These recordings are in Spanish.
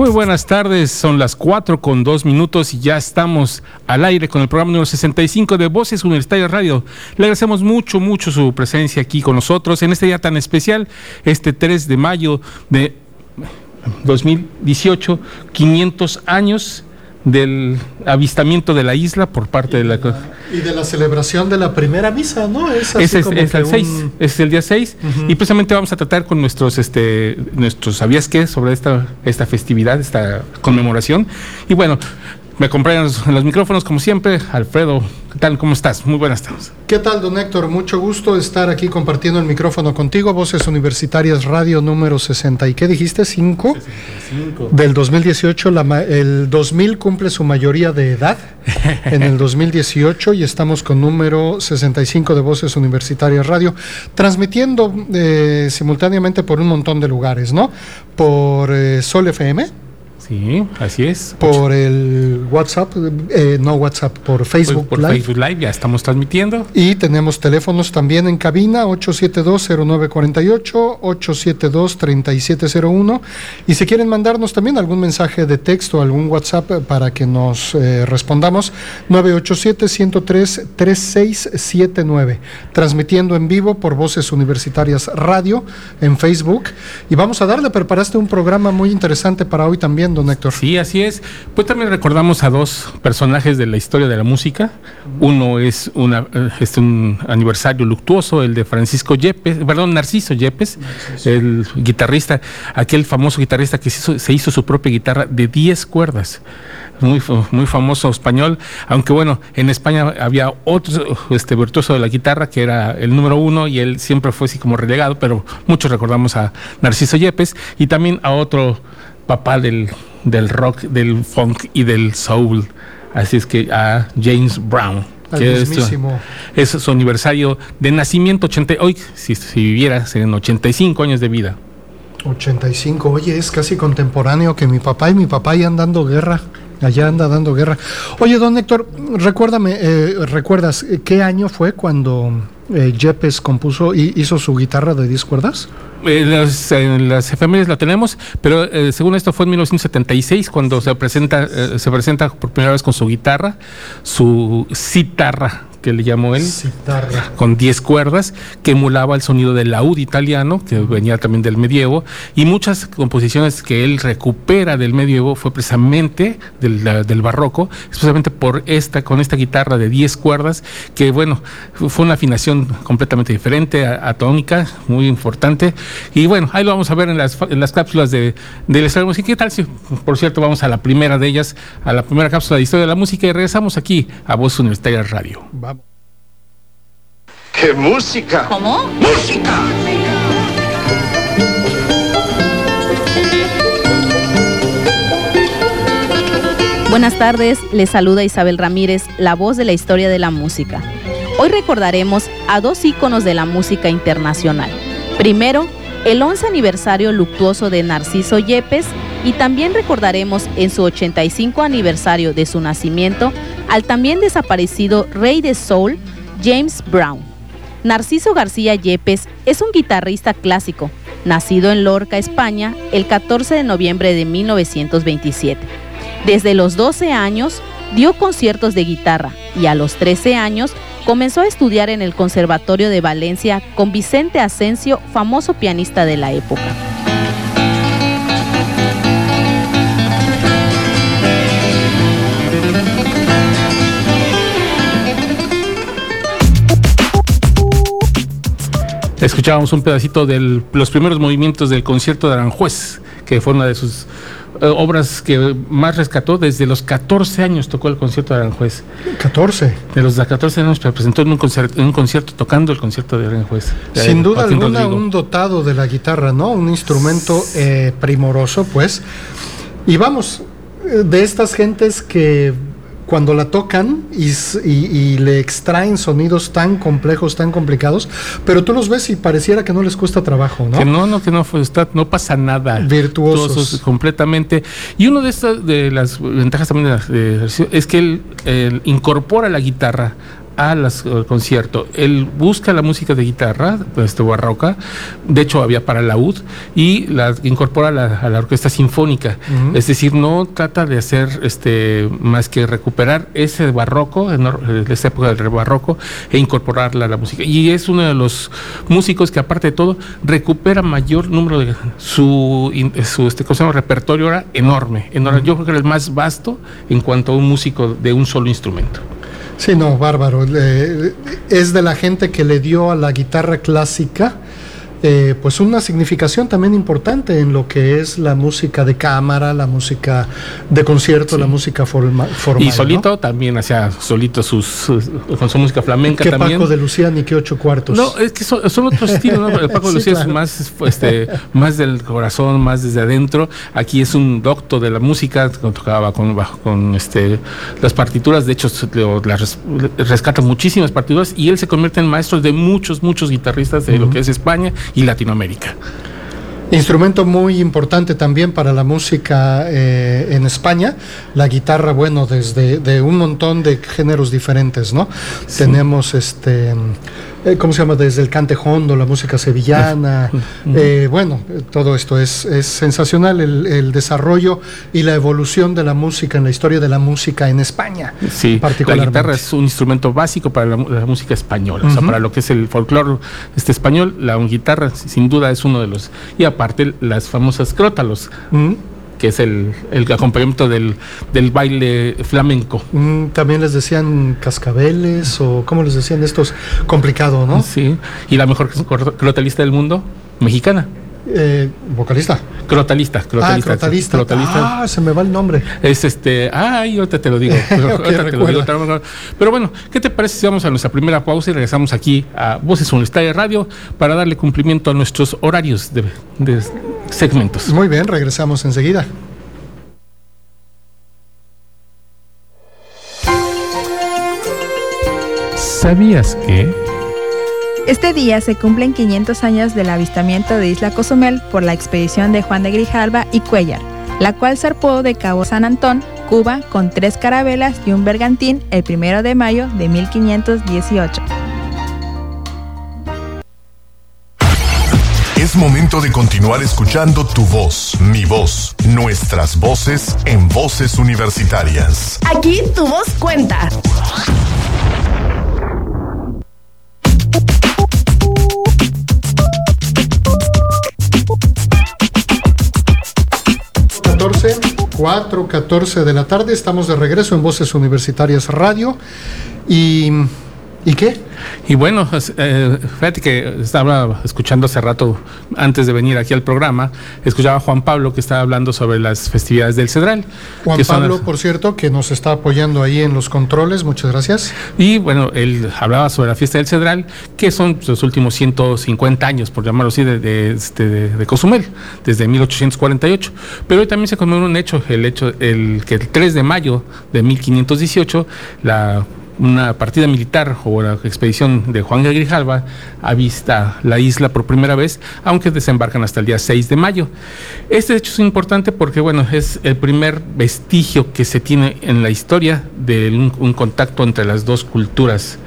Muy buenas tardes, son las 4 con 2 minutos y ya estamos al aire con el programa número 65 de Voces Universitarias Radio. Le agradecemos mucho, mucho su presencia aquí con nosotros en este día tan especial, este 3 de mayo de 2018, 500 años del avistamiento de la isla por parte de la... Y de la celebración de la primera misa, ¿no? Es, es, es, el 6, es el día 6 y precisamente vamos a tratar con nuestros, este, nuestros ¿sabías qué? sobre esta, esta festividad, esta conmemoración. Y bueno, me acompañan en los micrófonos, como siempre, Alfredo. ¿Qué tal? ¿Cómo estás? Muy buenas tardes. ¿Qué tal, don Héctor? Mucho gusto estar aquí compartiendo el micrófono contigo. Voces Universitarias Radio número 60. ¿Y qué dijiste? ¿5? 65. Del 2018. La, el 2000 cumple su mayoría de edad en el 2018 y estamos con número 65 de Voces Universitarias Radio, transmitiendo eh, simultáneamente por un montón de lugares, ¿no? Por eh, Sol FM Sí, así es. Por el WhatsApp, eh, no WhatsApp, por Facebook por, por Facebook Live ya estamos transmitiendo. Y tenemos teléfonos también en cabina 872-0948, 872-3701. Y si quieren mandarnos también algún mensaje de texto, algún WhatsApp para que nos eh, respondamos, 987-103-3679. Transmitiendo en vivo por Voces Universitarias Radio en Facebook. Y vamos a darle, preparaste un programa muy interesante para hoy también, don Héctor. Sí, así es. Pues también recordamos a dos personajes de la historia de la música. Uno es, una, es un aniversario luctuoso, el de Francisco Yepes, perdón, Narciso Yepes, Narciso. el guitarrista, aquel famoso guitarrista que se hizo, se hizo su propia guitarra de 10 cuerdas muy, muy famoso español, aunque bueno, en España había otro este, virtuoso de la guitarra que era el número uno y él siempre fue así como relegado, pero muchos recordamos a Narciso Yepes y también a otro papá del, del rock, del funk y del soul, así es que a James Brown. Que es, es, su aniversario de nacimiento, 80, hoy si, si viviera serían 85 años de vida. 85, oye, es casi contemporáneo que mi papá y mi papá ya andando guerra. Allá anda dando guerra. Oye, don Héctor, recuérdame, eh, ¿recuerdas qué año fue cuando eh, Yepes compuso y hizo su guitarra de 10 cuerdas? Eh, las, las efemérides la tenemos, pero eh, según esto fue en 1976 cuando se presenta, eh, se presenta por primera vez con su guitarra, su citarra que le llamó él, Citarra. con 10 cuerdas, que emulaba el sonido del laúd italiano, que venía también del medievo, y muchas composiciones que él recupera del medievo fue precisamente del, del barroco, especialmente por esta, con esta guitarra de 10 cuerdas, que bueno, fue una afinación completamente diferente, atónica, muy importante, y bueno, ahí lo vamos a ver en las, en las cápsulas de, de la historia de la música. ¿Qué tal si, por cierto, vamos a la primera de ellas, a la primera cápsula de historia de la música, y regresamos aquí a Voz Universitaria Radio. Vamos. ¡Qué música! ¿Cómo? ¡Música! Buenas tardes, les saluda Isabel Ramírez, la voz de la historia de la música. Hoy recordaremos a dos íconos de la música internacional. Primero, el 11 aniversario luctuoso de Narciso Yepes y también recordaremos en su 85 aniversario de su nacimiento al también desaparecido rey de soul, James Brown. Narciso García Yepes es un guitarrista clásico, nacido en Lorca, España, el 14 de noviembre de 1927. Desde los 12 años dio conciertos de guitarra y a los 13 años comenzó a estudiar en el Conservatorio de Valencia con Vicente Asensio, famoso pianista de la época. Escuchábamos un pedacito de los primeros movimientos del concierto de Aranjuez, que fue una de sus eh, obras que más rescató. Desde los 14 años tocó el concierto de Aranjuez. 14. De los 14 años se presentó en un, concierto, en un concierto tocando el concierto de Aranjuez. de Sin duda alguna, Rodrigo. un dotado de la guitarra, ¿no? Un instrumento eh, primoroso, pues. Y vamos, de estas gentes que cuando la tocan y, y, le extraen sonidos tan complejos, tan complicados, pero tú los ves y pareciera que no les cuesta trabajo, ¿no? Que no, no, que no, está, no pasa nada. Virtuosos. completamente. Y una de estas, de las ventajas también de la, es que él incorpora la guitarra al concierto. Él busca la música de guitarra, este, barroca, de hecho había para la UD, y la incorpora a la, orquesta sinfónica. Es decir, no trata de hacer este, más que recuperar ese barroco, esa época del barroco, e incorporarla a la música. Y es uno de los músicos que aparte de todo recupera mayor número de su, su este, repertorio era enorme, enorme. Yo creo que era el más vasto en cuanto a un músico de un solo instrumento. Sí, no, bárbaro. es de la gente que le dio a la guitarra clásica eh, pues una significación también importante en lo que es la música de cámara, la música de concierto, la música formal. Y solito también hacía solito sus, con su música flamenca ¿Qué también. Paco de Lucía ni qué ocho cuartos. No, es que son, otros estilos, ¿no? El Paco de Lucía es más, este, más del corazón, más desde adentro. Aquí es un docto de la música, tocaba con, con este, las partituras, de hecho las rescata muchísimas partituras y él se convierte en maestro de muchos, muchos guitarristas de lo que es España y Latinoamérica. Instrumento muy importante también para la música eh, en España, la guitarra, bueno, desde de un montón de géneros diferentes, ¿no? Tenemos este eh, ¿cómo se llama? Desde el cante hondo, la música sevillana. Eh, bueno, todo esto es, es sensacional, el, desarrollo y la evolución de la música en la historia de la música en España. Sí, la guitarra es un instrumento básico para la, música española, o sea, para lo que es el folclore este español, la guitarra sin duda es uno de los... Y aparte las famosas crótalos que es el, el acompañamiento del, del, baile flamenco. Mm, también les decían cascabeles o cómo les decían estos, complicado, ¿no? Sí, y la mejor crotalista del mundo, mexicana. Eh, vocalista. Crotalista, crotalista. Ah, crotalista. Ah, se me va el nombre. Es este, ay, ahorita te lo digo. Pero, bueno, ¿qué te parece si vamos a nuestra primera pausa y regresamos aquí a Voces Universitarias Radio para darle cumplimiento a nuestros horarios de, de segmentos? Muy bien, regresamos enseguida. ¿Sabías que? Este día se cumplen 500 años del avistamiento de Isla Cozumel por la expedición de Juan de Grijalva y Cuellar, la cual zarpó de Cabo San Antón, Cuba, con tres carabelas y un bergantín el 1 de mayo de 1518. Es momento de continuar escuchando tu voz, mi voz, nuestras voces en voces universitarias. Aquí tu voz cuenta. 4.14 de la tarde. Estamos de regreso en Voces Universitarias Radio. Y ¿Y qué? Y bueno, eh, fíjate que estaba escuchando hace rato, antes de venir aquí al programa, escuchaba a Juan Pablo que estaba hablando sobre las festividades del Cedral. Juan Pablo, por cierto, que nos está apoyando ahí en los controles, muchas gracias. Y bueno, él hablaba sobre la fiesta del Cedral, que son los últimos 150 años, por llamarlo así, de, este, de, de, Cozumel, desde 1848. Pero hoy también se conmemora un hecho, el hecho el que el 3 de mayo de 1518, la una partida militar o la expedición de Juan de Grijalva avista la isla por primera vez, aunque desembarcan hasta el día 6 de mayo. Este hecho es importante porque, bueno, es el primer vestigio que se tiene en la historia de un, contacto entre las dos culturas.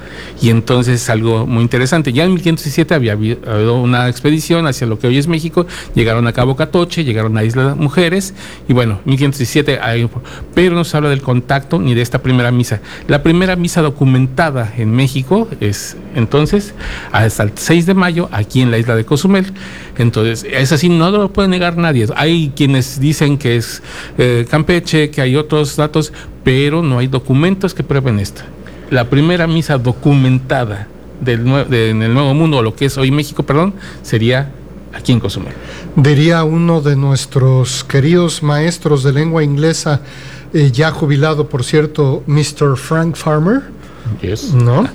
Y entonces es algo muy interesante. Ya en 1517 había habido una expedición hacia lo que hoy es México, llegaron a Cabo Catoche, llegaron a Isla Mujeres, y bueno, 1517, hay, pero no se habla del contacto ni de esta primera misa. La primera misa documentada en México es entonces hasta el 6 de mayo aquí en la isla de Cozumel. Entonces, es así, no lo puede negar nadie. Hay quienes dicen que es eh, Campeche, que hay otros datos, pero no hay documentos que prueben esto. La primera misa documentada del en el Nuevo Mundo, o lo que es hoy México, perdón, sería aquí en Cozumel. Diría uno de nuestros queridos maestros de lengua inglesa, eh, ya jubilado, por cierto, Mr. Frank Farmer. Yes. ¿No?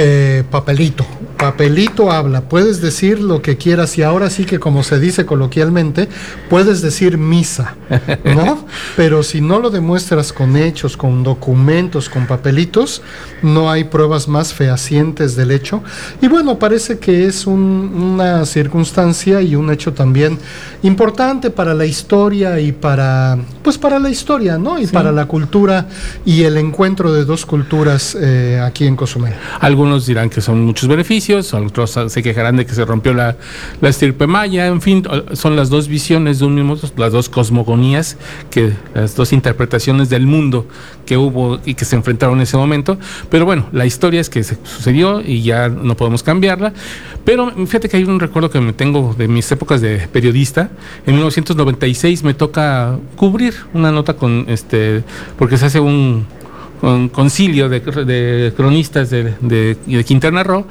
Eh, papelito. Papelito habla, puedes decir lo que quieras y ahora sí que como se dice coloquialmente, puedes decir misa, ¿no? Pero si no lo demuestras con hechos, con documentos, con papelitos, no hay pruebas más fehacientes del hecho. Y bueno, parece que es una circunstancia y un hecho también importante para la historia y para, pues para la historia, ¿no? Y para la cultura y el encuentro de dos culturas eh, aquí en Cozumel. Algunos dirán que son muchos beneficios, otros se quejarán de que se rompió la, la estirpe maya, en fin, son las dos visiones de un mismo, las dos cosmogonías, que, las dos interpretaciones del mundo que hubo y que se enfrentaron en ese momento. Pero bueno, la historia es que sucedió y ya no podemos cambiarla. Pero fíjate que hay un recuerdo que me tengo de mis épocas de periodista. En 1996 me toca cubrir una nota con este, porque se hace un con concilio de, cronistas de, de, Quintana Roo,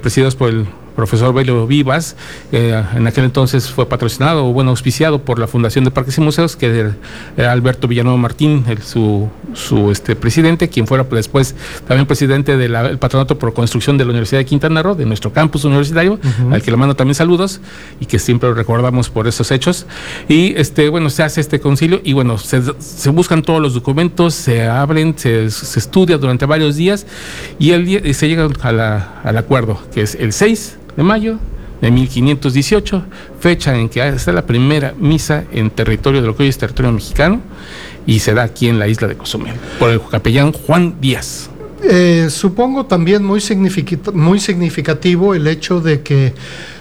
presididos por el profesor Belio Vivas, eh, en aquel entonces fue patrocinado o bueno, auspiciado por la Fundación de Parques y Museos, que era Alberto Villanueva Martín, su, su este, presidente, quien fuera después también presidente del patronato por construcción de la Universidad de Quintana Roo, de nuestro campus universitario, al que le mando también saludos y que siempre recordamos por esos hechos. Y este, bueno, se hace este concilio y bueno, se, se buscan todos los documentos, se abren, se, se estudia durante varios días y el día, y se llega a la, al acuerdo, que es el 6 de mayo de 1518, fecha en que está la primera misa en territorio de lo que hoy es territorio mexicano y se da aquí en la isla de Cozumel por el capellán Juan Díaz. Eh, supongo también muy, muy significativo el hecho de que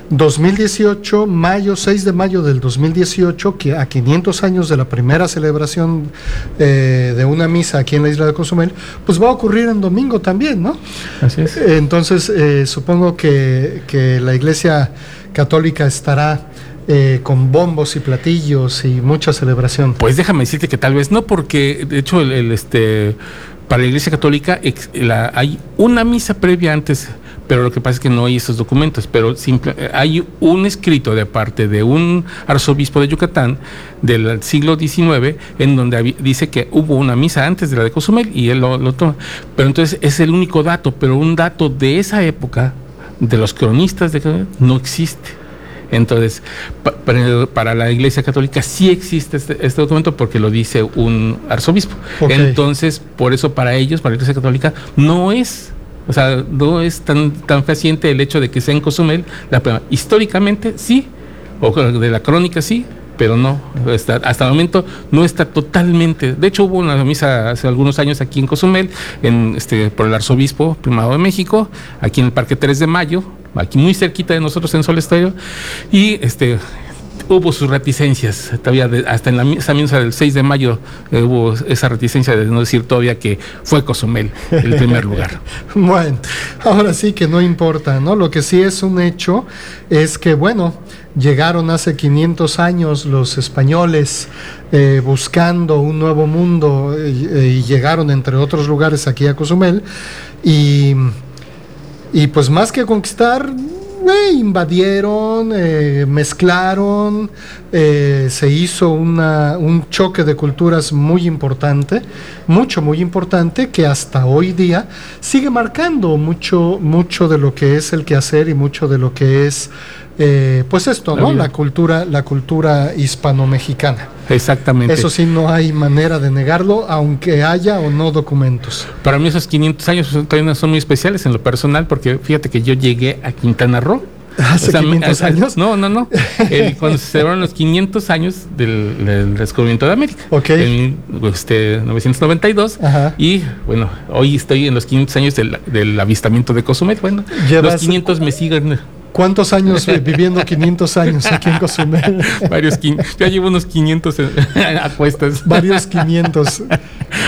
2018, mayo, 6 de mayo del 2018, que a 500 años de la primera celebración eh, de una misa aquí en la isla de Cozumel, pues va a ocurrir en domingo también, ¿no? Así es. Entonces, eh, supongo que, la Iglesia Católica estará eh, con bombos y platillos y mucha celebración. Pues déjame decirte que tal vez no, porque de hecho el, este para la Iglesia Católica hay una misa previa antes pero lo que pasa es que no hay esos documentos, pero simple, hay un escrito de parte de un arzobispo de Yucatán del siglo XIX en donde dice que hubo una misa antes de la de Cozumel y él lo, toma. Pero entonces es el único dato, pero un dato de esa época, de los cronistas de Cozumel, no existe. Entonces, para la Iglesia Católica sí existe este, este, documento porque lo dice un arzobispo. Entonces, por eso para ellos, para la Iglesia Católica, no es o sea, no es tan, tan fehaciente el hecho de que sea en Cozumel la prueba. Históricamente sí, o de la crónica sí, pero no, hasta, hasta el momento no está totalmente. De hecho, hubo una misa hace algunos años aquí en Cozumel, en, este, por el arzobispo primado de México, aquí en el Parque 3 de Mayo, aquí muy cerquita de nosotros en Sol Estéreo, y este hubo sus reticencias, todavía hasta en la esa misa del 6 de mayo eh, hubo esa reticencia de no decir todavía que fue Cozumel el primer lugar. bueno, ahora sí que no importa, ¿no? Lo que sí es un hecho es que, bueno, llegaron hace 500 años los españoles eh, buscando un nuevo mundo eh, y llegaron entre otros lugares aquí a Cozumel y, y pues más que conquistar invadieron, eh, mezclaron, eh, se hizo una, un choque de culturas muy importante, mucho, muy importante, que hasta hoy día sigue marcando mucho, mucho de lo que es el quehacer y mucho de lo que es eh, pues esto, ¿no? La cultura, la cultura hispano-mexicana. Exactamente. Eso sí, no hay manera de negarlo, aunque haya o no documentos. Para mí esos 500 años también son muy especiales en lo personal, porque fíjate que yo llegué a Quintana Roo. ¿Hace 500 años? No, no, no. cuando se celebraron los 500 años del, descubrimiento de América. Ok. En este, 992. Ajá. Y bueno, hoy estoy en los 500 años del, avistamiento de Cozumel. Bueno, los 500 me siguen ¿Cuántos años viviendo 500 años aquí en Cozumel? Varios, ya llevo unos 500 apuestas. Varios 500.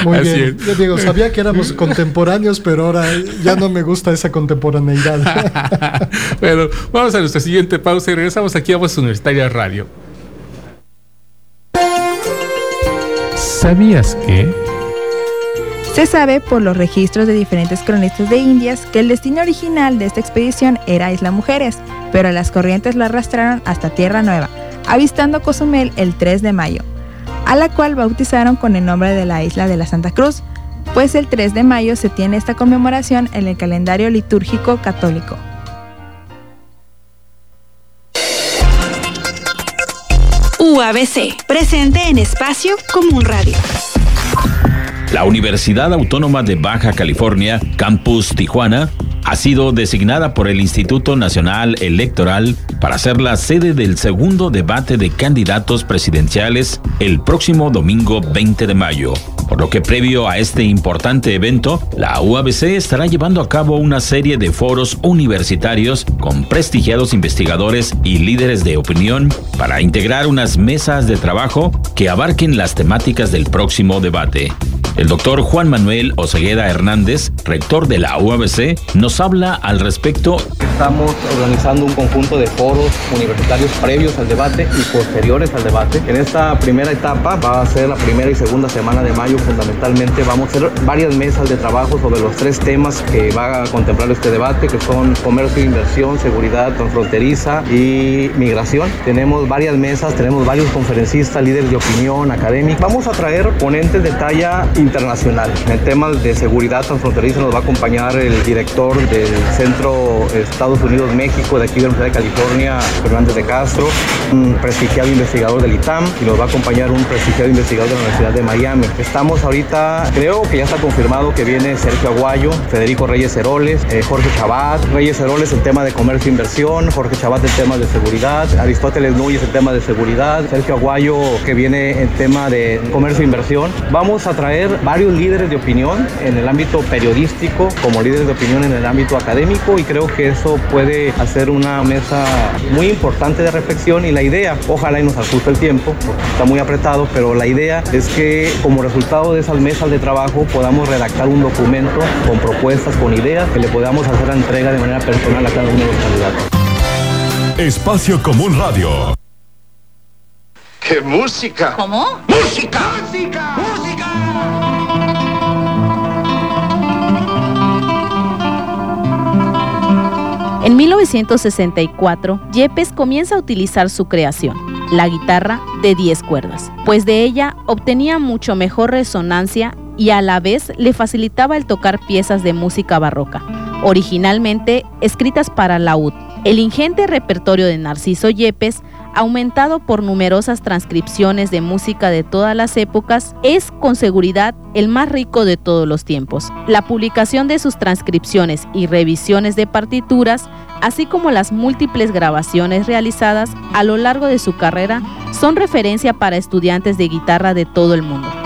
Muy bien. Yo digo, sabía que éramos contemporáneos, pero ahora ya no me gusta esa contemporaneidad. bueno, vamos a nuestra siguiente pausa y regresamos aquí a Voz Universitaria Radio. ¿Sabías que... Se sabe por los registros de diferentes cronistas de Indias que el destino original de esta expedición era Isla Mujeres, pero las corrientes lo arrastraron hasta Tierra Nueva, avistando Cozumel el 3 de mayo, a la cual bautizaron con el nombre de la isla de la Santa Cruz. pues el 3 de mayo se tiene esta conmemoración en el calendario litúrgico católico. UABC, presente en Espacio Común Radio. La Universidad Autónoma de Baja California, Campus Tijuana, ha sido designada por el Instituto Nacional Electoral para ser la sede del segundo debate de candidatos presidenciales el próximo domingo 20 de mayo. Por lo que previo a este importante evento, la UABC estará llevando a cabo una serie de foros universitarios con prestigiados investigadores y líderes de opinión para integrar unas mesas de trabajo que abarquen las temáticas del próximo debate. El doctor Juan Manuel Osegueda Hernández, rector de la UABC, nos habla al respecto. Estamos organizando un conjunto de foros universitarios previos al debate y posteriores al debate. En esta primera etapa va a ser la primera y segunda semana de mayo fundamentalmente. Vamos a hacer varias mesas de trabajo sobre los tres temas que va a contemplar este debate, que son comercio e inversión, seguridad transfronteriza y migración. Tenemos varias mesas, tenemos varios conferencistas, líderes de opinión, académicos. Vamos a traer ponentes de talla internacional. En el tema de seguridad transfronteriza nos va a acompañar el director del Centro Estados Unidos-México de aquí de la Universidad de California, Fernández de Castro, un prestigiado investigador del ITAM y nos va a acompañar un prestigiado investigador de la Universidad de Miami. Estamos ahorita, creo que ya está confirmado que viene Sergio Aguayo, Federico Reyes Heroles, eh, Jorge Chabat, Reyes Heroles el tema de comercio e inversión, Jorge Chabat el tema de seguridad, Aristóteles Núñez el tema de seguridad, Sergio Aguayo que viene el tema de comercio e inversión. Vamos a traer varios líderes de opinión en el ámbito periodístico, como líderes de opinión en el ámbito académico y creo que eso puede hacer una mesa muy importante de reflexión y la idea, ojalá y nos ajuste el tiempo, porque está muy apretado, pero la idea es que como resultado de esas mesas de trabajo podamos redactar un documento con propuestas, con ideas, que le podamos hacer la entrega de manera personal a cada uno de los candidatos. Espacio Común Radio. ¡Qué música! ¿Cómo? ¡Música! ¡Música! En 1964, Yepes comienza a utilizar su creación, la guitarra de 10 cuerdas, pues de ella obtenía mucho mejor resonancia y a la vez le facilitaba el tocar piezas de música barroca, originalmente escritas para laúd. El ingente repertorio de Narciso Yepes aumentado por numerosas transcripciones de música de todas las épocas, es con seguridad el más rico de todos los tiempos. La publicación de sus transcripciones y revisiones de partituras, así como las múltiples grabaciones realizadas a lo largo de su carrera, son referencia para estudiantes de guitarra de todo el mundo.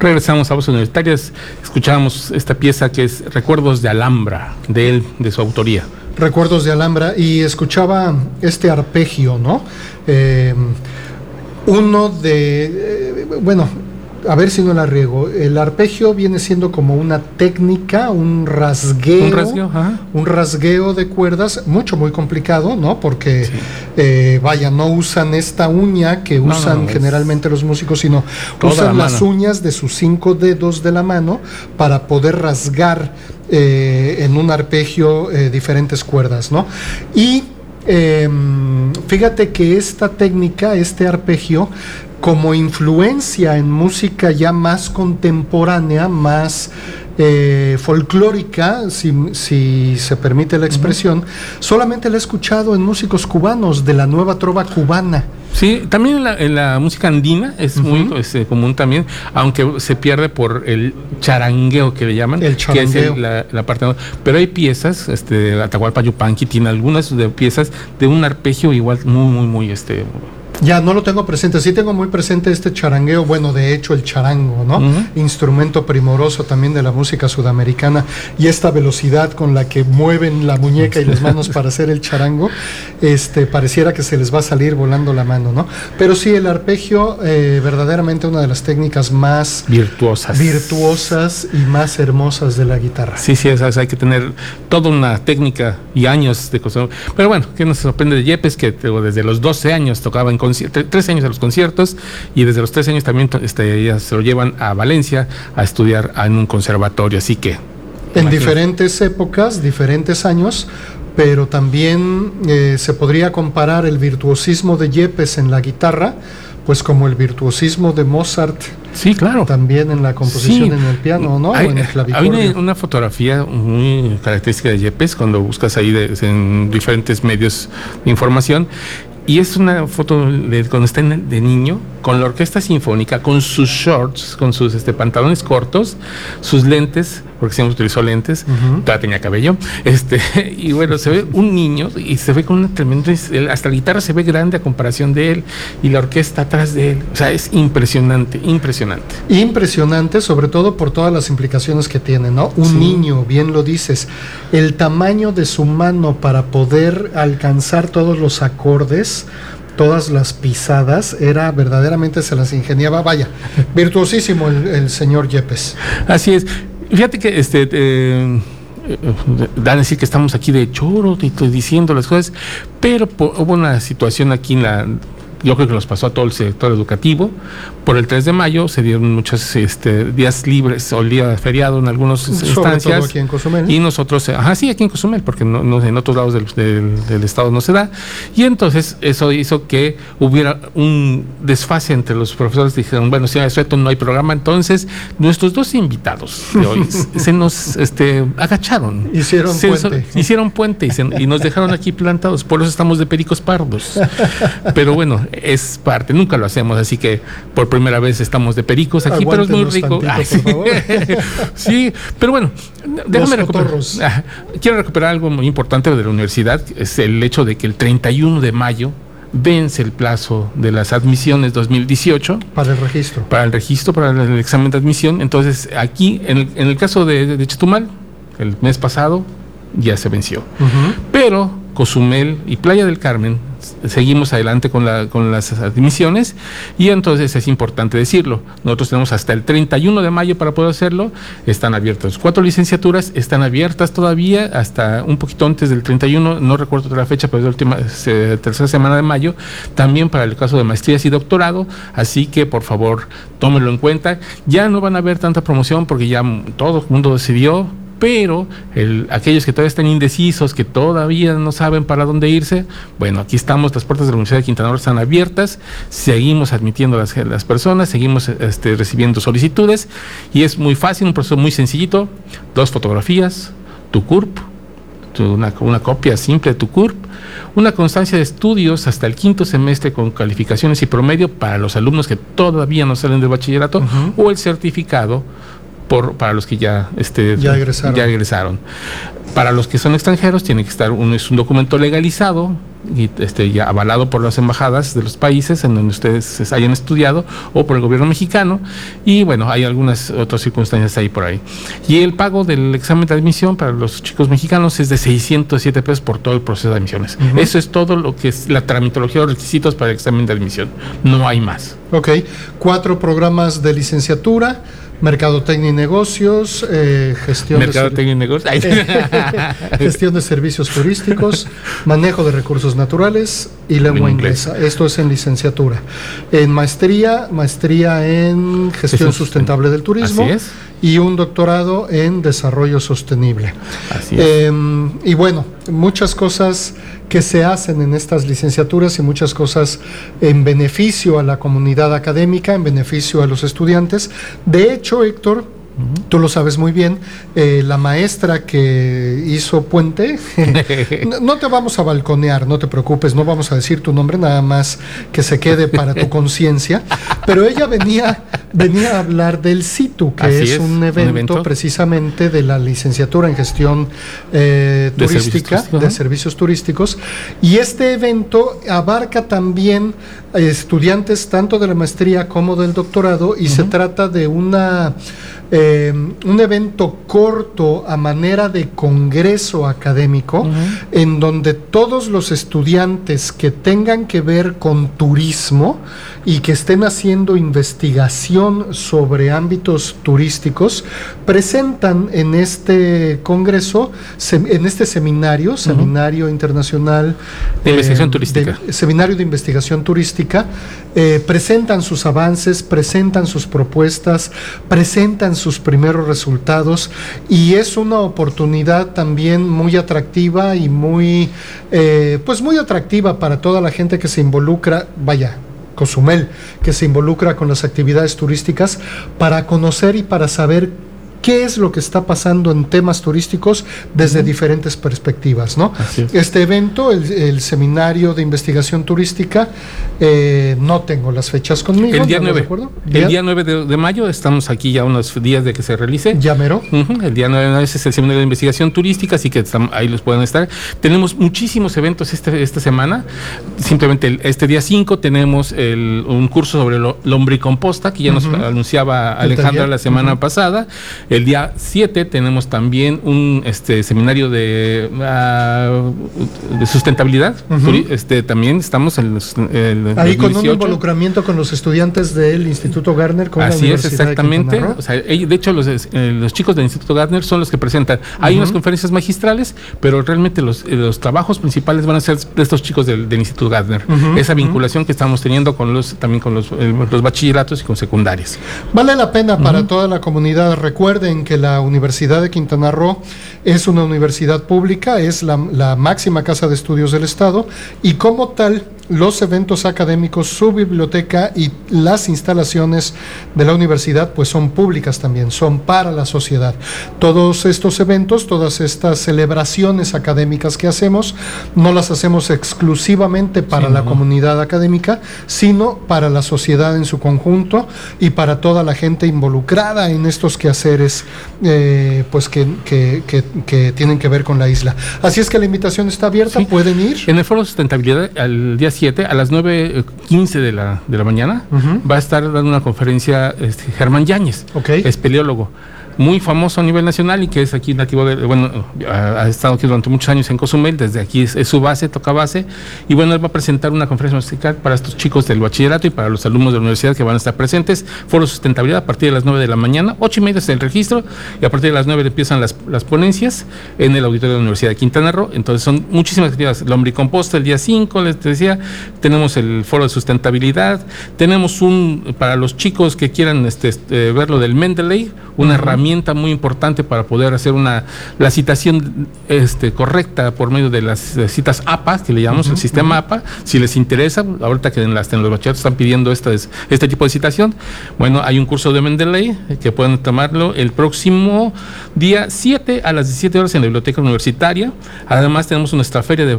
Regresamos a Voces Universitarias, escuchábamos esta pieza que es Recuerdos de Alhambra, de él, de su autoría. Recuerdos de Alhambra y escuchaba este arpegio, ¿no? Eh, uno de, eh, bueno, a ver si no la riego. El arpegio viene siendo como una técnica, un rasgueo, Un rasgueo, un rasgueo de cuerdas, mucho, muy complicado, ¿no? Porque, eh, vaya, no usan esta uña que usan no, generalmente los músicos, sino usan la las uñas de sus cinco dedos de la mano para poder rasgar eh, en un arpegio eh, diferentes cuerdas, ¿no? Y em, fíjate que esta técnica, este arpegio, como influencia en música ya más contemporánea, más eh, folclórica, si, si se permite la expresión, solamente la he escuchado en músicos cubanos de la nueva trova cubana. Sí, también en la, en la música andina es muy este, común también, aunque se pierde por el charangueo que le llaman, El que es la, la parte. Pero hay piezas, este, Atahualpa Yupanqui tiene algunas de piezas de un arpegio igual muy, muy, muy, este, Ya no lo tengo presente, sí tengo muy presente este charangueo, bueno, de hecho el charango, ¿no? Ujú. Instrumento primoroso también de la música sudamericana y esta velocidad con la que mueven la muñeca y las manos para hacer el charango, este, pareciera que se les va a salir volando la mano, ¿no? Pero sí, el arpegio, eh, verdaderamente una de las técnicas más virtuosas. virtuosas y más hermosas de la guitarra. Sí, sí, esas hay que tener toda una técnica y años de cosas. Pero bueno, que nos sorprende de Yepes, que desde los 12 años tocaba en conciertos, 13 años a los conciertos y desde los 13 años también este, ya se lo llevan a Valencia a estudiar en un conservatorio, así que... En diferentes épocas, diferentes años, pero también eh, se podría comparar el virtuosismo de Yepes en la guitarra, pues como el virtuosismo de Mozart. Sí, claro. También en la composición en el piano, ¿no? Hay, o en el hay una, fotografía muy característica de Yepes cuando buscas ahí en diferentes medios de información y es una foto de cuando está de niño, con la orquesta sinfónica, con sus shorts, con sus este, pantalones cortos, sus lentes, porque siempre utilizó lentes, todavía tenía cabello, este, y bueno, se ve un niño y se ve con una tremenda, hasta la guitarra se ve grande a comparación de él y la orquesta atrás de él, o sea, es impresionante, impresionante. Impresionante, sobre todo por todas las implicaciones que tiene, ¿no? Un niño, bien lo dices, el tamaño de su mano para poder alcanzar todos los acordes, todas las pisadas, era verdaderamente se las ingeniaba, vaya, virtuosísimo el, señor Yepes. Así es. Fíjate que este eh, dan decir que estamos aquí de choro diciendo las cosas, pero hubo una situación aquí en la yo creo que los pasó a todo el sector educativo. Por el 3 de mayo se dieron muchos este, días libres o día feriado en algunas instancias. aquí en Cozumel. Y nosotros, ajá, sí, aquí en Cozumel, porque no, en otros lados del, estado no se da. Y entonces eso hizo que hubiera un desfase entre los profesores. Dijeron, bueno, si esto no hay programa, entonces nuestros dos invitados de hoy se nos este, agacharon. Hicieron puente. hicieron puente y, y nos dejaron aquí plantados. Por eso estamos de pericos pardos. Pero bueno, es parte, nunca lo hacemos, así que por primera vez estamos de pericos aquí, pero es muy rico. sí. pero bueno, déjame recuperar. Ah, quiero recuperar algo muy importante de la universidad, es el hecho de que el 31 de mayo vence el plazo de las admisiones 2018. Para el registro. Para el registro, para el examen de admisión. Entonces, aquí, en el, en el caso de, de, Chetumal, el mes pasado ya se venció. Pero Cozumel y Playa del Carmen seguimos adelante con, la, con las admisiones y entonces es importante decirlo. Nosotros tenemos hasta el 31 de mayo para poder hacerlo. Están abiertas cuatro licenciaturas, están abiertas todavía hasta un poquito antes del 31, no recuerdo la fecha, pero es la última tercera semana de mayo. También para el caso de maestrías y doctorado, así que por favor tómenlo en cuenta. Ya no van a haber tanta promoción porque ya todo el mundo decidió pero el, aquellos que todavía están indecisos, que todavía no saben para dónde irse, bueno, aquí estamos, las puertas de la Universidad de Quintana Roo están abiertas, seguimos admitiendo a las, las personas, seguimos este, recibiendo solicitudes y es muy fácil, un proceso muy sencillito, dos fotografías, tu CURP, una, una, copia simple de tu CURP, una constancia de estudios hasta el quinto semestre con calificaciones y promedio para los alumnos que todavía no salen del bachillerato o el certificado para los que ya, este, ya, egresaron. Para los que son extranjeros tiene que estar un, es un documento legalizado y este, ya avalado por las embajadas de los países en donde ustedes hayan estudiado o por el gobierno mexicano y bueno, hay algunas otras circunstancias ahí por ahí. Y el pago del examen de admisión para los chicos mexicanos es de 607 pesos por todo el proceso de admisiones. Eso es todo lo que es la tramitología o requisitos para el examen de admisión. No hay más. Ok, cuatro programas de licenciatura Mercadotecnia y negocios, eh, gestión, de y negocios. gestión de servicios turísticos, manejo de recursos naturales y lengua inglesa. Esto es en licenciatura. En maestría, maestría en gestión sustentable del turismo. Y un doctorado en desarrollo sostenible. Así es. Em, y bueno, muchas cosas que se hacen en estas licenciaturas y muchas cosas en beneficio a la comunidad académica, en beneficio a los estudiantes. De hecho, Héctor, Tú lo sabes muy bien, eh, la maestra que hizo Puente, no, te vamos a balconear, no te preocupes, no vamos a decir tu nombre, nada más que se quede para tu conciencia, pero ella venía, venía a hablar del CITU, que es, un, evento precisamente de la licenciatura en gestión eh, turística, de servicios turísticos, y este evento abarca también estudiantes tanto de la maestría como del doctorado, y se trata de una eh, un evento corto a manera de congreso académico en donde todos los estudiantes que tengan que ver con turismo y que estén haciendo investigación información sobre ámbitos turísticos, presentan en este congreso, en este seminario, seminario internacional de investigación turística, seminario de investigación turística, presentan sus avances, presentan sus propuestas, presentan sus primeros resultados y es una oportunidad también muy atractiva y muy, pues muy atractiva para toda la gente que se involucra, vaya, Cozumel, que se involucra con las actividades turísticas para conocer y para saber qué es lo que está pasando en temas turísticos desde diferentes perspectivas. ¿no? Este evento, el, seminario de investigación turística, eh, no tengo las fechas conmigo. El día 9. El día 9 de, mayo, estamos aquí ya unos días de que se realice. Ya mero. el día 9 es el seminario de investigación turística, así que ahí los pueden estar. Tenemos muchísimos eventos este, esta semana. Simplemente este día 5 tenemos un curso sobre lo, lombricomposta, que ya nos anunciaba Alejandra la semana pasada. El día 7 tenemos también un este, seminario de, ah, de sustentabilidad. este, también estamos en los, Ahí con un involucramiento con los estudiantes del Instituto Garner. Con Así es, exactamente. de, hecho, los, eh, los, chicos del Instituto Garner son los que presentan. Hay unas conferencias magistrales, pero realmente los, eh, los, trabajos principales van a ser de estos chicos del, Instituto Garner. Esa vinculación que estamos teniendo con los también con los, eh, los bachilleratos y con secundarias. Vale la pena para toda la comunidad. Recuerda en que la Universidad de Quintana Roo es una universidad pública, es la, la máxima casa de estudios del Estado y como tal los eventos académicos, su biblioteca y las instalaciones de la universidad pues son públicas también, son para la sociedad. Todos estos eventos, todas estas celebraciones académicas que hacemos, no las hacemos exclusivamente para la comunidad académica, sino para la sociedad en su conjunto y para toda la gente involucrada en estos quehaceres eh, pues que, que, tienen que ver con la isla. Así es que la invitación está abierta, pueden ir. En el Foro de Sustentabilidad, al día a las 9.15 de la, de la mañana, va a estar dando una conferencia este, Germán Yáñez, okay. espeleólogo muy famoso a nivel nacional y que es aquí nativo de, bueno, ha, estado aquí durante muchos años en Cozumel, desde aquí es, su base, toca base, y bueno, él va a presentar una conferencia musical para estos chicos del bachillerato y para los alumnos de la universidad que van a estar presentes, foro sustentabilidad a partir de las 9 de la mañana, 8 y media es el registro, y a partir de las 9 empiezan las, las ponencias en el auditorio de la Universidad de Quintana Roo, entonces son muchísimas actividades, lombricomposta el día 5, les decía, tenemos el foro de sustentabilidad, tenemos un, para los chicos que quieran este, este ver lo del Mendeley, una herramienta muy importante para poder hacer una la citación este, correcta por medio de las citas APA, que le llamamos el sistema APA. Si les interesa, ahorita que en, las, en los están pidiendo este, este tipo de citación, bueno, hay un curso de Mendeley que pueden tomarlo el próximo día 7 a las 17 horas en la biblioteca universitaria. Además, tenemos nuestra feria de,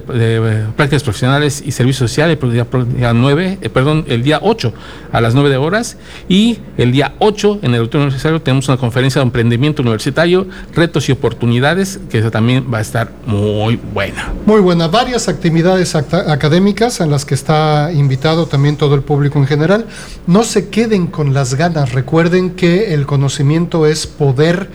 prácticas profesionales y servicio social el día, 9, eh, perdón, el día 8 a las 9 de horas y el día 8 en el auditorio universitario tenemos una conferencia de emprendimiento universitario, retos y oportunidades, que también va a estar muy buena. Muy buena, varias actividades académicas en las que está invitado también todo el público en general. No se queden con las ganas, recuerden que el conocimiento es poder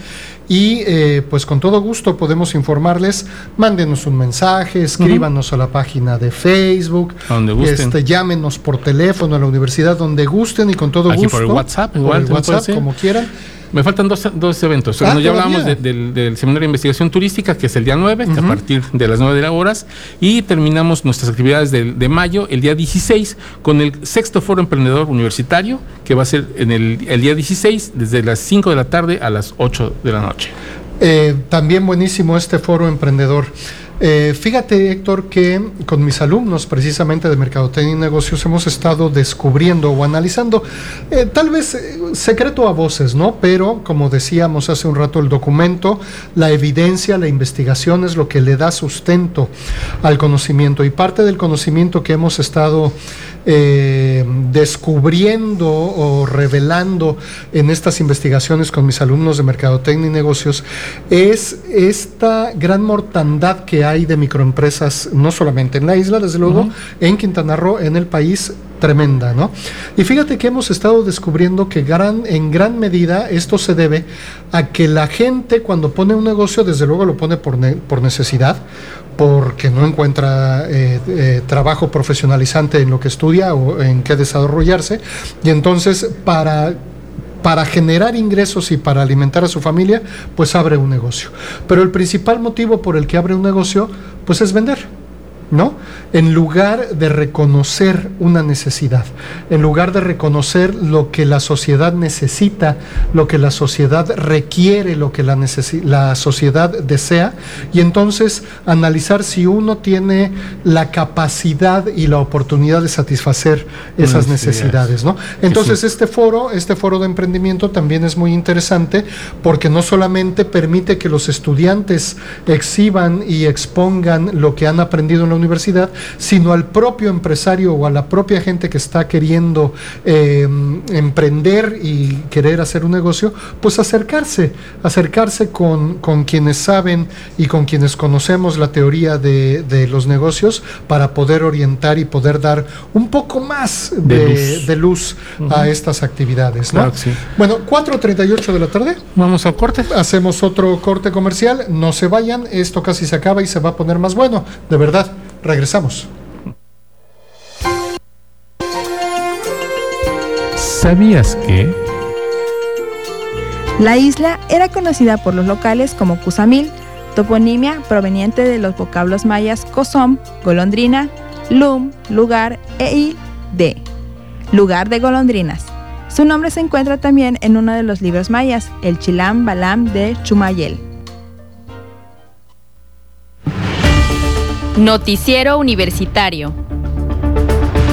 y eh, pues con todo gusto podemos informarles, mándenos un mensaje, escríbanos a la página de Facebook, donde gusten. Este, llámenos por teléfono a la universidad donde gusten y con todo Aquí gusto. Por WhatsApp, igual, por WhatsApp, como quieran. Me faltan dos, dos eventos. Ah, ya hablábamos del, Seminario de Investigación Turística, que es el día 9, a partir de las 9 de la horas, y terminamos nuestras actividades de, de, mayo, el día 16, con el sexto Foro Emprendedor Universitario, que va a ser en el, el día 16, desde las 5 de la tarde a las 8 de la noche. Eh, también buenísimo este Foro Emprendedor. Eh, fíjate, Héctor, que con mis alumnos precisamente de Mercadotecnia y Negocios hemos estado descubriendo o analizando, eh, tal vez eh, secreto a voces, ¿no? Pero, como decíamos hace un rato, el documento, la evidencia, la investigación es lo que le da sustento al conocimiento. Y parte del conocimiento que hemos estado descubriendo o revelando en estas investigaciones con mis alumnos de Mercadotecnia y Negocios es esta gran mortandad que hay de microempresas, no solamente en la isla, desde luego, en Quintana Roo, en el país, tremenda, ¿no? Y fíjate que hemos estado descubriendo que gran, en gran medida esto se debe a que la gente cuando pone un negocio, desde luego lo pone por, por necesidad, porque no encuentra eh, eh, trabajo profesionalizante en lo que estudia o en qué desarrollarse, y entonces para para generar ingresos y para alimentar a su familia, pues abre un negocio. Pero el principal motivo por el que abre un negocio, pues es vender. ¿No? En lugar de reconocer una necesidad, en lugar de reconocer lo que la sociedad necesita, lo que la sociedad requiere, lo que la, la sociedad desea, y entonces analizar si uno tiene la capacidad y la oportunidad de satisfacer esas necesidades, ¿no? Entonces este foro, este foro de emprendimiento también es muy interesante porque no solamente permite que los estudiantes exhiban y expongan lo que han aprendido en la universidad, sino al propio empresario o a la propia gente que está queriendo eh, emprender y querer hacer un negocio, pues acercarse, acercarse con, con quienes saben y con quienes conocemos la teoría de, de, los negocios para poder orientar y poder dar un poco más de, luz, a estas actividades. ¿no? Bueno, 4.38 de la tarde. Vamos al corte. Hacemos otro corte comercial. No se vayan, esto casi se acaba y se va a poner más bueno, de verdad. Regresamos. ¿Sabías que? La isla era conocida por los locales como Cusamil, toponimia proveniente de los vocablos mayas cosom, golondrina, lum, lugar e il, de, lugar de golondrinas. Su nombre se encuentra también en uno de los libros mayas, el Chilam Balam de Chumayel. Noticiero Universitario.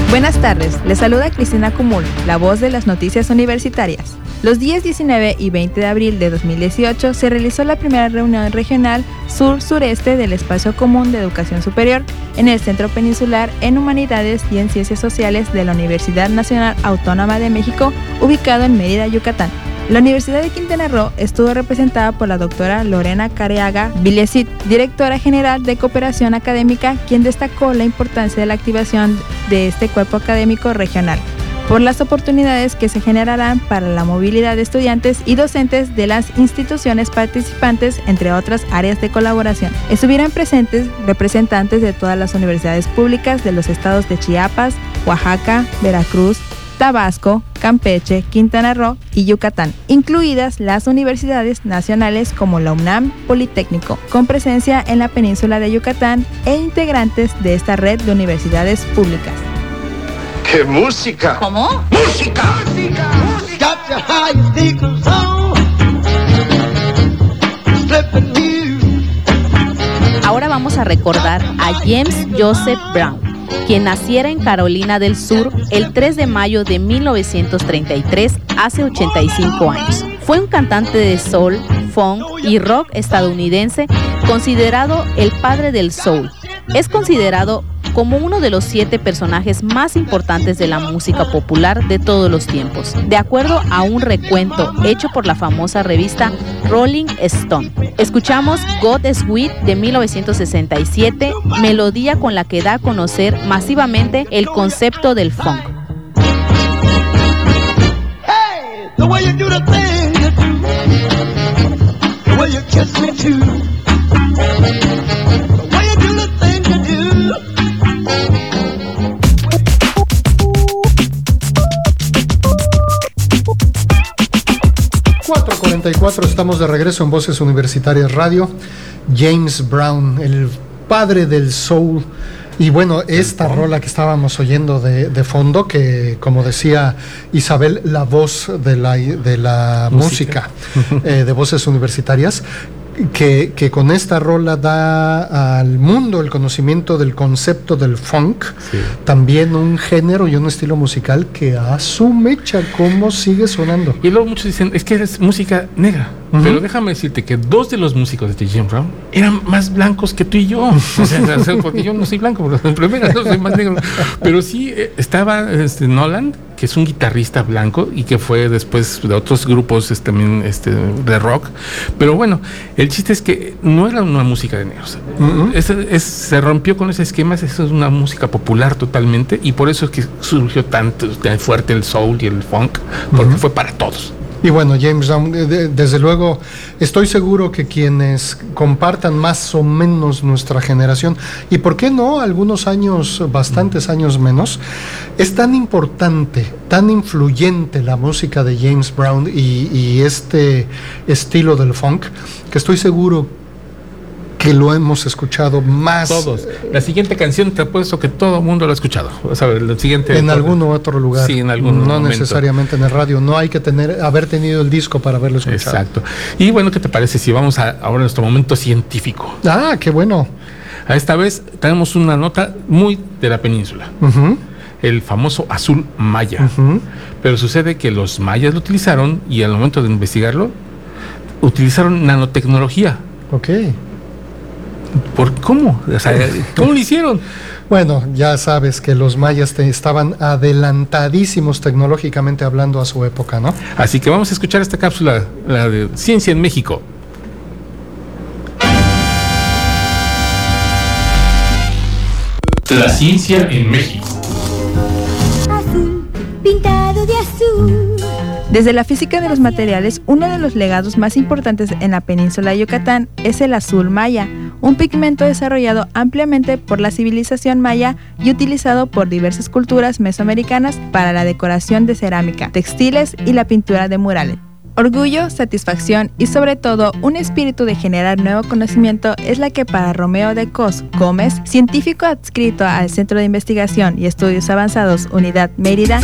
Buenas tardes, les saluda Cristina Cumul, la voz de las noticias universitarias. Los días 19 y 20 de abril de 2018 se realizó la primera reunión regional sur-sureste del Espacio Común de Educación Superior en el Centro Peninsular en Humanidades y en Ciencias Sociales de la Universidad Nacional Autónoma de México, ubicado en Mérida, Yucatán. La Universidad de Quintana Roo estuvo representada por la doctora Lorena Careaga Vilesit, directora general de Cooperación Académica, quien destacó la importancia de la activación de este cuerpo académico regional por las oportunidades que se generarán para la movilidad de estudiantes y docentes de las instituciones participantes, entre otras áreas de colaboración. Estuvieron presentes representantes de todas las universidades públicas de los estados de Chiapas, Oaxaca, Veracruz, Tabasco, Campeche, Quintana Roo y Yucatán, incluidas las universidades nacionales como la UNAM Politécnico, con presencia en la península de Yucatán e integrantes de esta red de universidades públicas. ¡Qué música! ¿Cómo? ¡Música! ¡Música! Ahora vamos a recordar a James Joseph Brown quien naciera en Carolina del Sur el 3 de mayo de 1933, hace 85 años. Fue un cantante de soul, funk y rock estadounidense considerado el padre del soul. Es considerado como uno de los siete personajes más importantes de la música popular de todos los tiempos, de acuerdo a un recuento hecho por la famosa revista Rolling Stone. Escuchamos God Sweet de 1967, melodía con la que da a conocer masivamente el concepto del funk. Estamos de regreso en Voces Universitarias Radio. James Brown, el padre del soul. Y bueno, esta rola que estábamos oyendo de, fondo, que como decía Isabel, la voz de la, de la música, eh, de voces universitarias, que, con esta rola da al mundo el conocimiento del concepto del funk, también un género y un estilo musical que a su mecha cómo sigue sonando. Y luego muchos dicen, es que es música negra. Pero déjame decirte que dos de los músicos de Jim Brown eran más blancos que tú y yo. O sea, porque yo no soy blanco, pero, no soy más negro. Pero sí eh, estaba este, Nolan, que es un guitarrista blanco y que fue después de otros grupos este, también este, de rock. Pero bueno, el chiste es que no era una música de negros. se rompió con ese esquema, eso es una música popular totalmente y por eso es que surgió tanto tan fuerte el soul y el funk, porque fue para todos Y bueno, James Brown, desde luego, estoy seguro que quienes compartan más o menos nuestra generación, y por qué no, algunos años, bastantes años menos, es tan importante, tan influyente la música de James Brown y, y este estilo del funk, que estoy seguro que lo hemos escuchado más. Todos. La siguiente canción te apuesto que todo el mundo lo ha escuchado. O sea, el siguiente. En algún otro lugar. Sí, en algún No necesariamente en el radio. No hay que tener, haber tenido el disco para haberlo escuchado. Exacto. Y bueno, ¿qué te parece si vamos a, ahora a nuestro momento científico? Ah, qué bueno. A esta vez tenemos una nota muy de la península. El famoso azul maya. Pero sucede que los mayas lo utilizaron y al momento de investigarlo, utilizaron nanotecnología. Ok. ¿Por cómo? ¿Cómo lo hicieron? Bueno, ya sabes que los mayas estaban adelantadísimos tecnológicamente hablando a su época, ¿no? Así que vamos a escuchar esta cápsula, la de Ciencia en México. La ciencia en México. Azul, pintado de azul. Desde la física de los materiales, uno de los legados más importantes en la península de Yucatán es el azul maya, un pigmento desarrollado ampliamente por la civilización maya y utilizado por diversas culturas mesoamericanas para la decoración de cerámica, textiles y la pintura de murales. Orgullo, satisfacción y sobre todo un espíritu de generar nuevo conocimiento es la que para Romeo de Cos Gómez, científico adscrito al Centro de Investigación y Estudios Avanzados Unidad Mérida,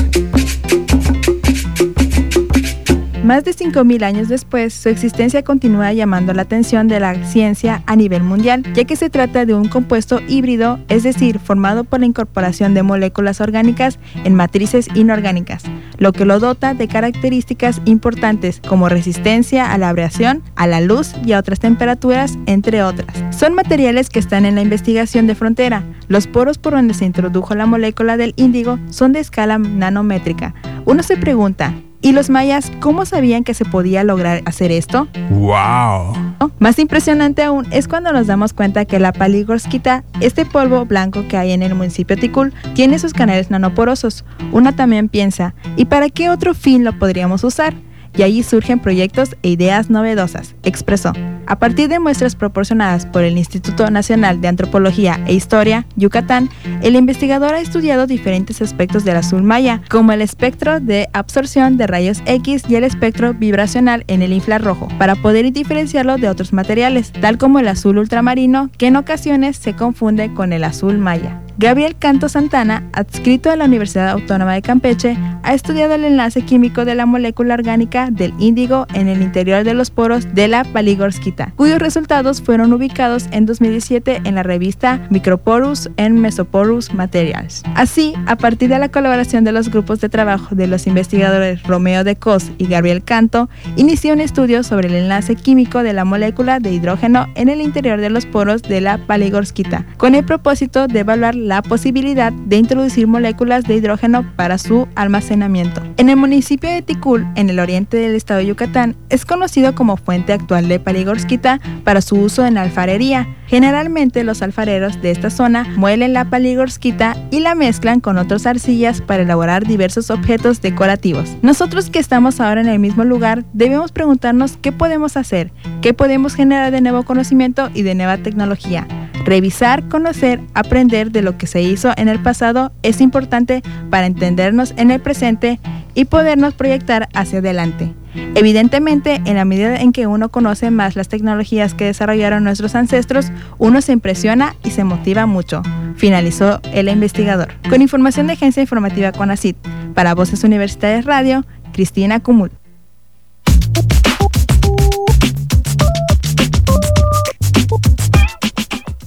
más de 5.000 años después, su existencia continúa llamando la atención de la ciencia a nivel mundial, ya que se trata de un compuesto híbrido, es decir, formado por la incorporación de moléculas orgánicas en matrices inorgánicas, lo que lo dota de características importantes como resistencia a la abrasión, a la luz y a otras temperaturas, entre otras. Son materiales que están en la investigación de frontera. Los poros por donde se introdujo la molécula del índigo son de escala nanométrica. Uno se pregunta, ¿Y los mayas cómo sabían que se podía lograr hacer esto? ¡Wow! Más impresionante aún es cuando nos damos cuenta que la paligorskita, este polvo blanco que hay en el municipio Ticul, tiene sus canales nanoporosos. Uno también piensa, ¿y para qué otro fin lo podríamos usar? Y ahí surgen proyectos e ideas novedosas, expresó. A partir de muestras proporcionadas por el Instituto Nacional de Antropología e Historia, Yucatán, el investigador ha estudiado diferentes aspectos del azul maya, como el espectro de absorción de rayos X y el espectro vibracional en el infrarrojo, para poder diferenciarlo de otros materiales, tal como el azul ultramarino, que en ocasiones se confunde con el azul maya. Gabriel Canto Santana, adscrito a la Universidad Autónoma de Campeche, ha estudiado el enlace químico de la molécula orgánica del índigo en el interior de los poros de la paligorskita, cuyos resultados fueron ubicados en 2017 en la revista Microporus and Mesoporus Materials. Así, a partir de la colaboración de los grupos de trabajo de los investigadores Romeo de Cos y Gabriel Canto, inició un estudio sobre el enlace químico de la molécula de hidrógeno en el interior de los poros de la paligorskita, con el propósito de evaluar posibilidad de introducir moléculas de hidrógeno para su almacenamiento. En el municipio de Ticul, en el oriente del estado de Yucatán, es conocido como fuente actual de paligorskita para su uso en alfarería. Generalmente los alfareros de esta zona muelen la paligorskita y la mezclan con otras arcillas para elaborar diversos objetos decorativos. Nosotros que estamos ahora en el mismo lugar debemos preguntarnos qué podemos hacer, qué podemos generar de nuevo conocimiento y de nueva tecnología. Revisar, conocer, aprender de lo que se hizo en el pasado es importante para entendernos en el presente y podernos proyectar hacia adelante. Evidentemente, en la medida en que uno conoce más las tecnologías que desarrollaron nuestros ancestros, uno se impresiona y se motiva mucho, finalizó el investigador. Con información de Agencia Informativa CONACIT, para Voces Universitarias Radio, Cristina Cumul.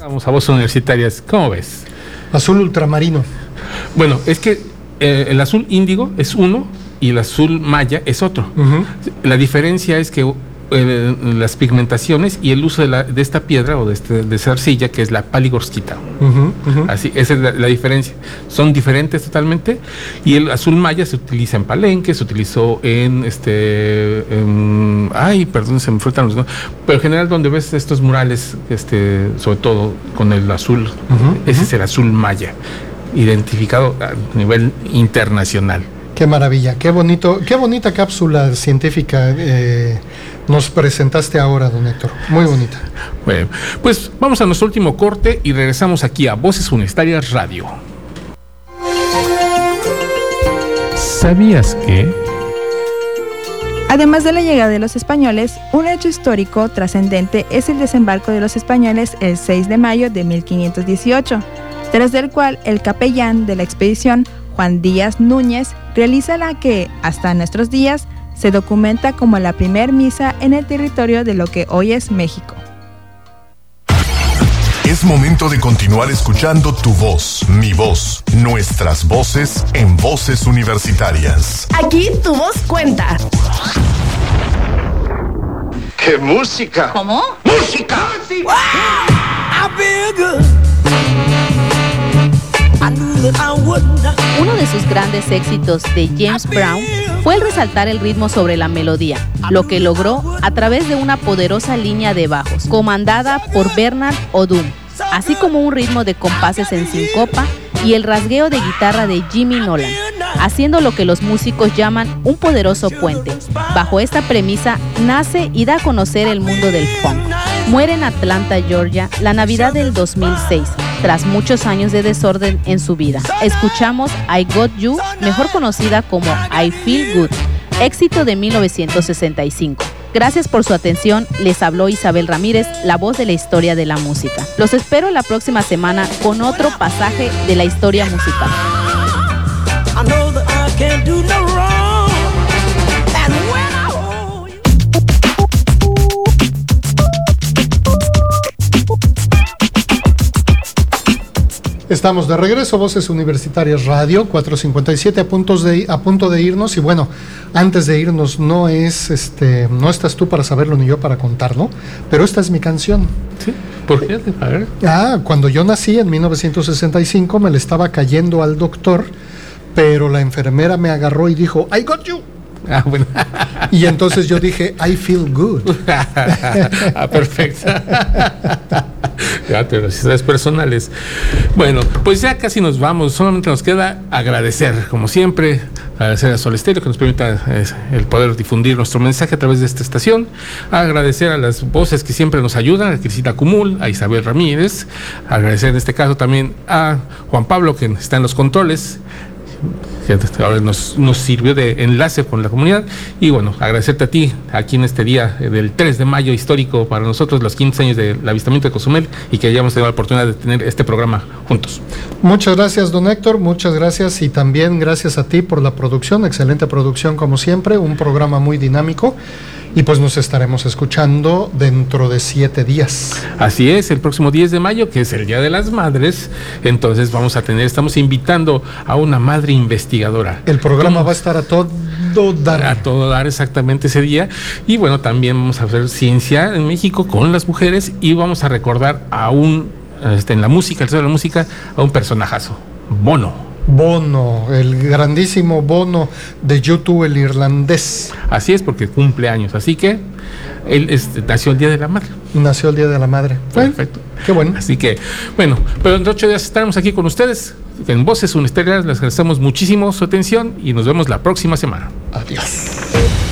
Vamos a Voces Universitarias, ¿cómo ves? Azul ultramarino. Bueno, es que eh, el azul índigo es uno y el azul maya es otro. La diferencia es que eh, las pigmentaciones y el uso de, la, de esta piedra o de, este, de esa arcilla que es la paligorskita. Así, esa es la, diferencia. Son diferentes totalmente y el azul maya se utiliza en Palenque, se utilizó en este, ay, perdón, se me faltan los pero en general donde ves estos murales, este, sobre todo con el azul, ese es el azul maya, identificado a nivel internacional. Qué maravilla, qué bonito, qué bonita cápsula científica eh, nos presentaste ahora, don Héctor. Muy bonita. Bueno, pues vamos a nuestro último corte y regresamos aquí a Voces Universitarias Radio. ¿Sabías que? Además de la llegada de los españoles, un hecho histórico trascendente es el desembarco de los españoles el 6 de mayo de 1518, tras del cual el capellán de la expedición, Juan Díaz Núñez, realiza la que, hasta nuestros días, se documenta como la primer misa en el territorio de lo que hoy es México. Es momento de continuar escuchando tu voz, mi voz, nuestras voces en voces universitarias. Aquí tu voz cuenta. ¡Qué música! ¿Cómo? ¡Música! Uno de sus grandes éxitos de James Brown fue el resaltar el ritmo sobre la melodía, lo que logró a través de una poderosa línea de bajos, comandada por Bernard Odum, así como un ritmo de compases en sincopa y el rasgueo de guitarra de Jimmy Nolan, haciendo lo que los músicos llaman un poderoso puente. Bajo esta premisa nace y da a conocer el mundo del funk. Muere en Atlanta, Georgia, la Navidad del 2006, tras muchos años de desorden en su vida. Escuchamos I Got You, mejor conocida como I Feel Good, éxito de 1965. Gracias por su atención. Les habló Isabel Ramírez, la voz de la historia de la música. Los espero la próxima semana con otro pasaje de la historia musical. Estamos de regreso, Voces Universitarias Radio 457 a, puntos de, a punto de irnos y bueno, antes de irnos no es este no estás tú para saberlo ni yo para contarlo, pero esta es mi canción. Sí. ¿Por qué? A ver. Ah, cuando yo nací en 1965 me le estaba cayendo al doctor, pero la enfermera me agarró y dijo, "I got you." Ah, bueno. Y entonces yo dije, I feel good. ah, perfecto. ya, te necesidades personales. Bueno, pues ya casi nos vamos. Solamente nos queda agradecer, como siempre, agradecer a Sol Estéreo que nos permita eh, el poder difundir nuestro mensaje a través de esta estación. Agradecer a las voces que siempre nos ayudan, a Crisita Cumul, a Isabel Ramírez. Agradecer en este caso también a Juan Pablo, que está en los controles nos, nos, sirvió de enlace con la comunidad. Y bueno, agradecerte a ti aquí en este día del 3 de mayo histórico para nosotros, los 15 años del avistamiento de Cozumel y que hayamos tenido la oportunidad de tener este programa juntos. Muchas gracias, don Héctor, muchas gracias y también gracias a ti por la producción, excelente producción como siempre, un programa muy dinámico. Y pues nos estaremos escuchando dentro de siete días. Así es, el próximo 10 de mayo, que es el Día de las Madres, entonces vamos a tener, estamos invitando a una madre investigadora. El programa va a estar a todo dar. A todo dar exactamente ese día. Y bueno, también vamos a hacer ciencia en México con las mujeres y vamos a recordar a un, este, en la música, el de la música, a un personajazo, Bono. Bono, el grandísimo Bono de YouTube, el irlandés. Así es, porque cumple años. Así que él este, nació el Día de la Madre. Nació el Día de la Madre. Perfecto. Qué bueno. Así que, bueno, pero en ocho días estaremos aquí con ustedes. En Voces Universitarias les agradecemos muchísimo su atención y nos vemos la próxima semana. Adiós.